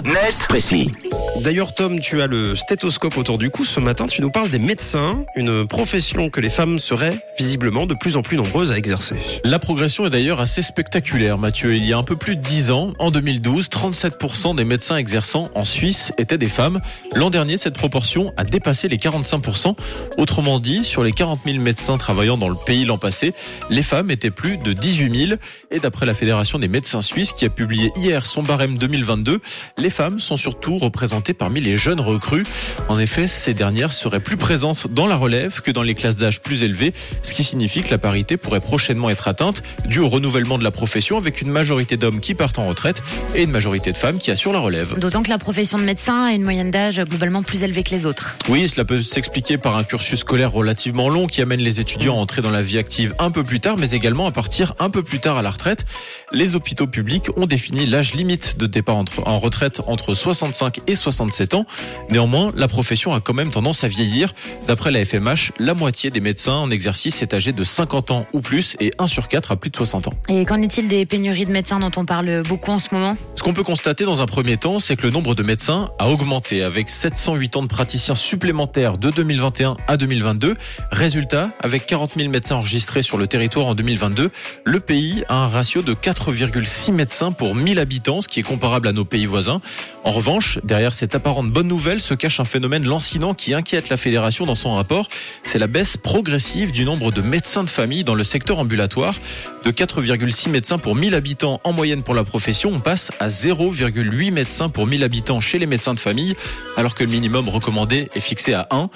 Net, précis. D'ailleurs, Tom, tu as le stéthoscope autour du cou. Ce matin, tu nous parles des médecins, une profession que les femmes seraient visiblement de plus en plus nombreuses à exercer. La progression est d'ailleurs assez spectaculaire, Mathieu. Il y a un peu plus de 10 ans, en 2012, 37% des médecins exerçant en Suisse étaient des femmes. L'an dernier, cette proportion a dépassé les 45%. Autrement dit, sur les 40 000 médecins travaillant dans le pays l'an passé, les femmes étaient plus de 18 000. Et d'après la Fédération des médecins suisses qui a publié hier son barème 2022, les femmes sont surtout représentées parmi les jeunes recrues. En effet, ces dernières seraient plus présentes dans la relève que dans les classes d'âge plus élevées, ce qui signifie que la parité pourrait prochainement être atteinte dû au renouvellement de la profession avec une majorité d'hommes qui partent en retraite et une majorité de femmes qui assurent la relève. D'autant que la profession de médecin a une moyenne d'âge globalement plus élevée que les autres. Oui, cela peut s'expliquer par un cursus scolaire relativement long qui amène les étudiants à entrer dans la vie active un peu plus tard, mais également à partir un peu plus tard à la retraite. Les hôpitaux publics ont défini l'âge limite de départ en retraite entre 65 et 67 ans. Néanmoins, la profession a quand même tendance à vieillir. D'après la FMH, la moitié des médecins en exercice est âgé de 50 ans ou plus et 1 sur 4 a plus de 60 ans. Et qu'en est-il des pénuries de médecins dont on parle beaucoup en ce moment? Ce qu'on peut constater dans un premier temps, c'est que le nombre de médecins a augmenté avec 708 ans de praticiens supplémentaires de 2021 à 2022. Résultat, avec 40 000 médecins enregistrés sur le territoire en 2022, le pays a un ratio de 4,6 médecins pour 1000 habitants, ce qui est comparable à nos pays voisins. En revanche, derrière cette apparente bonne nouvelle se cache un phénomène lancinant qui inquiète la fédération dans son rapport. C'est la baisse progressive du nombre de médecins de famille dans le secteur ambulatoire. De 4,6 médecins pour 1000 habitants en moyenne pour la profession, on passe à 0,8 médecins pour 1000 habitants chez les médecins de famille, alors que le minimum recommandé est fixé à 1.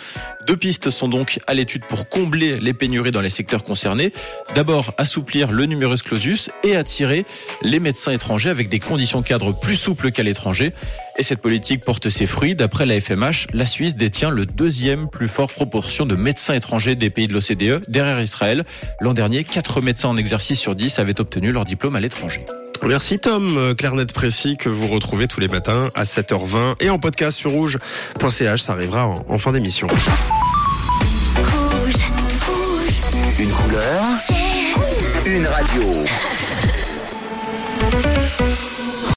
Deux pistes sont donc à l'étude pour combler les pénuries dans les secteurs concernés. D'abord, assouplir le numerus clausus et attirer les médecins étrangers avec des conditions cadres plus souples qu'à l'étranger. Et cette politique porte ses fruits. D'après la FMH, la Suisse détient le deuxième plus fort proportion de médecins étrangers des pays de l'OCDE, derrière Israël. L'an dernier, 4 médecins en exercice sur 10 avaient obtenu leur diplôme à l'étranger. Merci Tom, Clarnet Précis que vous retrouvez tous les matins à 7h20 et en podcast sur rouge.ch, ça arrivera en, en fin d'émission. Une couleur, une radio.